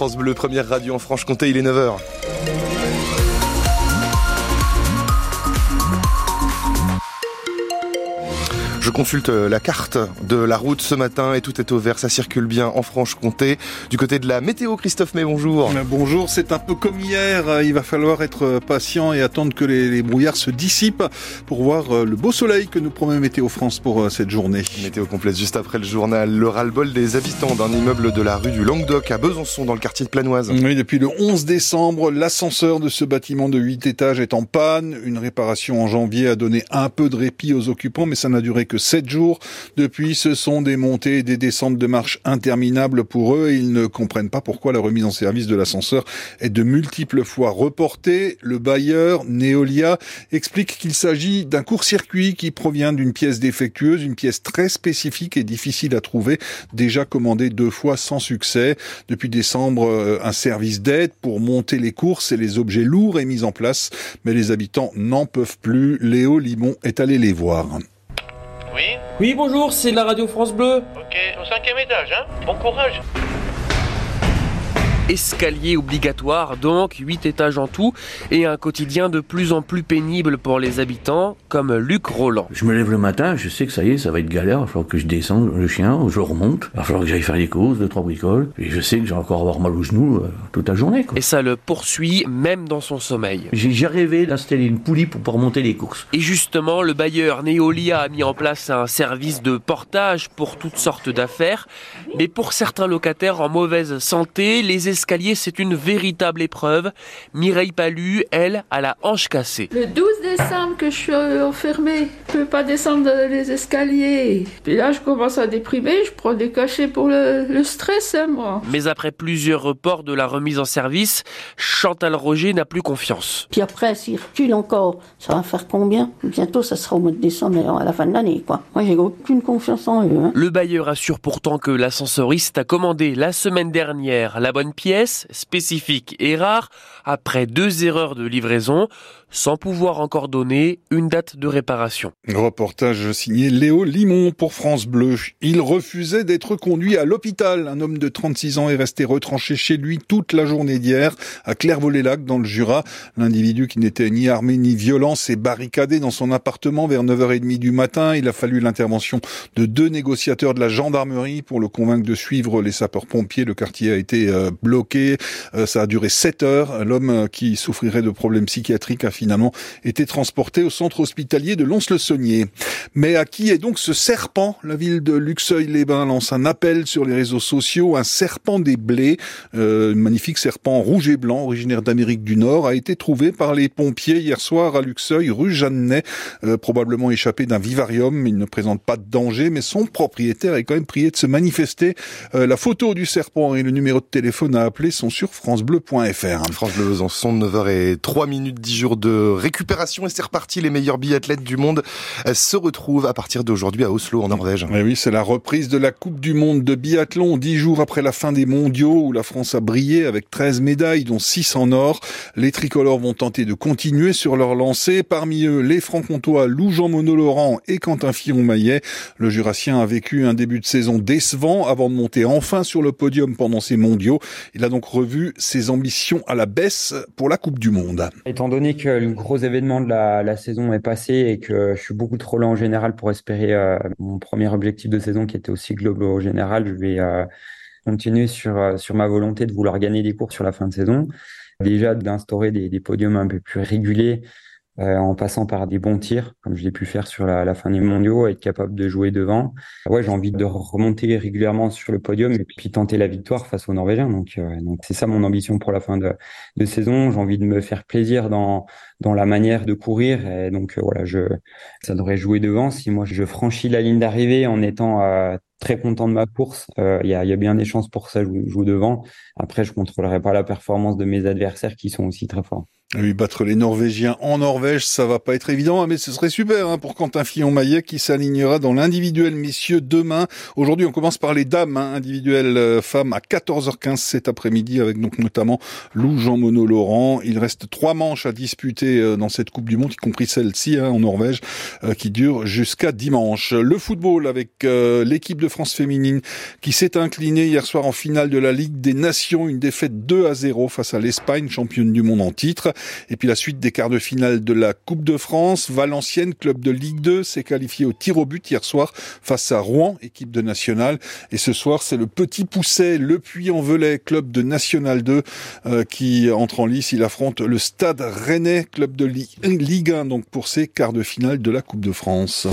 France Bleu, première radio en Franche-Comté, il est 9h. Je consulte euh, la carte de la route ce matin et tout est au vert, ça circule bien en Franche-Comté. Du côté de la météo, Christophe May, bonjour. Bonjour, c'est un peu comme hier, il va falloir être patient et attendre que les, brouillards se dissipent pour voir euh, le beau soleil que nous promet Météo France pour euh, cette journée. Météo complète juste après le journal, le ras-le-bol des habitants d'un immeuble de la rue du Languedoc à Besançon dans le quartier de Planoise. Oui, depuis le 11 décembre, l'ascenseur de ce bâtiment de 8 étages est en panne. Une réparation en janvier a donné un peu de répit aux occupants, mais ça n'a duré que 7 jours. Depuis, ce sont des montées et des descentes de marche interminables pour eux et ils ne comprennent pas pourquoi la remise en service de l'ascenseur est de multiples fois reportée. Le bailleur, Neolia, explique qu'il s'agit d'un court-circuit qui provient d'une pièce défectueuse, une pièce très spécifique et difficile à trouver, déjà commandée deux fois sans succès. Depuis décembre, euh, un service d'aide pour monter les courses et les objets lourds est mis en place, mais les habitants n'en peuvent plus. Léo Limon est allé les voir. Oui. Oui, bonjour, c'est la radio France Bleu. Ok, au cinquième étage, hein. Bon courage Escalier obligatoire, donc 8 étages en tout, et un quotidien de plus en plus pénible pour les habitants, comme Luc Roland. Je me lève le matin, je sais que ça y est, ça va être galère, il va falloir que je descende le chien, je remonte, il va falloir que j'aille faire les courses, deux, trois bricoles, et je sais que j'ai encore avoir mal aux genoux euh, toute la journée. Quoi. Et ça le poursuit même dans son sommeil. J'ai rêvé d'installer une poulie pour pouvoir monter les courses. Et justement, le bailleur Neolia a mis en place un service de portage pour toutes sortes d'affaires, mais pour certains locataires en mauvaise santé, les escaliers, c'est une véritable épreuve. Mireille Palu, elle, a la hanche cassée. Le 12 décembre que je suis enfermée, je peux pas descendre les escaliers. Puis là, je commence à déprimer, je prends des cachets pour le, le stress, hein, moi. Mais après plusieurs reports de la remise en service, Chantal Roger n'a plus confiance. Puis après, s'il recule encore, ça va faire combien? Bientôt, ça sera au mois de décembre, à la fin de l'année, quoi. Moi, j'ai aucune confiance en eux. Hein. Le bailleur assure pourtant que l'ascensoriste a commandé la semaine dernière la bonne pièce, spécifique et rare, après deux erreurs de livraison, sans pouvoir encore donner une date de réparation. Reportage signé Léo Limon pour France Bleu. Il refusait d'être conduit à l'hôpital. Un homme de 36 ans est resté retranché chez lui toute la journée d'hier à Clairvaux-les-Lacs dans le Jura. L'individu qui n'était ni armé ni violent s'est barricadé dans son appartement vers 9h30 du matin. Il a fallu l'intervention de deux négociateurs de la gendarmerie pour le convaincre de suivre les sapeurs-pompiers. Le quartier a été euh, bloqué. Euh, ça a duré 7 heures. L'homme qui souffrirait de problèmes psychiatriques a finalement été transporté au centre hospitalier de Lons-le-Saunier. Mais à qui est donc ce serpent? La ville de Luxeuil-les-Bains lance un appel sur les réseaux sociaux. Un serpent des blés, euh, magnifique serpent rouge et blanc, originaire d'Amérique du Nord, a été trouvé par les pompiers hier soir à Luxeuil, rue Jeannet, euh, probablement échappé d'un vivarium. Il ne présente pas de danger, mais son propriétaire est quand même prié de se manifester. Euh, la photo du serpent et le numéro de téléphone appeler sont sur francebleu.fr. France Bleu Besançon, 9h03 minutes, 10 jours de récupération et c'est reparti. Les meilleurs biathlètes du monde euh, se retrouvent à partir d'aujourd'hui à Oslo en Norvège. Mais oui, c'est la reprise de la Coupe du Monde de biathlon, dix jours après la fin des mondiaux où la France a brillé avec 13 médailles, dont 6 en or. Les tricolores vont tenter de continuer sur leur lancée. Parmi eux, les francs-comtois Lou-Jean Monod-Laurent et Quentin Firon-Maillet. Le Jurassien a vécu un début de saison décevant avant de monter enfin sur le podium pendant ces mondiaux. Il a donc revu ses ambitions à la baisse pour la Coupe du Monde. Étant donné que le gros événement de la, saison est passé et que je suis beaucoup trop lent en général pour espérer euh, mon premier objectif de saison qui était aussi global au général, je vais euh, continuer sur, euh, sur ma volonté de vouloir gagner des cours sur la fin de saison. Déjà d'instaurer des, des podiums un peu plus réguliers euh, en passant par des bons tirs, comme je l'ai pu faire sur la, la, fin des mondiaux, être capable de jouer devant. Ouais, j'ai envie de remonter régulièrement sur le podium et puis tenter la victoire face aux Norvégiens. Donc, euh, donc c'est ça mon ambition pour la fin de, de saison. J'ai envie de me faire plaisir dans dans la manière de courir. Et donc euh, voilà, je ça devrait jouer devant. Si moi je franchis la ligne d'arrivée en étant très content de ma course. Il euh, y, a, y, a, bien des chances pour ça, je joue devant. Après, je contrôlerai pas la performance de mes adversaires qui sont aussi très forts. Oui, battre les Norvégiens en Norvège, ça va pas être évident, hein, mais ce serait super hein, pour Quentin Fillon-Maillet qui s'alignera dans l'individuel messieurs demain. Aujourd'hui, on commence par les dames hein, individuelles euh, femmes à 14h15 cet après-midi avec donc notamment Lou Jean Monod Laurent. Il reste trois manches à disputer euh, dans cette Coupe du Monde, y compris celle-ci hein, en Norvège, euh, qui dure jusqu'à dimanche. Le football avec l'équipe de France féminine qui s'est inclinée hier soir en finale de la Ligue des Nations, une défaite 2 à 0 face à l'Espagne, championne du monde en titre. Et puis la suite des quarts de finale de la Coupe de France. Valenciennes, club de Ligue 2, s'est qualifié au tir au but hier soir face à Rouen, équipe de National. Et ce soir, c'est le Petit Pousset, le Puy-en-Velay, club de National 2, euh, qui entre en lice. Il affronte le Stade Rennais, club de Ligue 1, donc pour ces quarts de finale de la Coupe de France.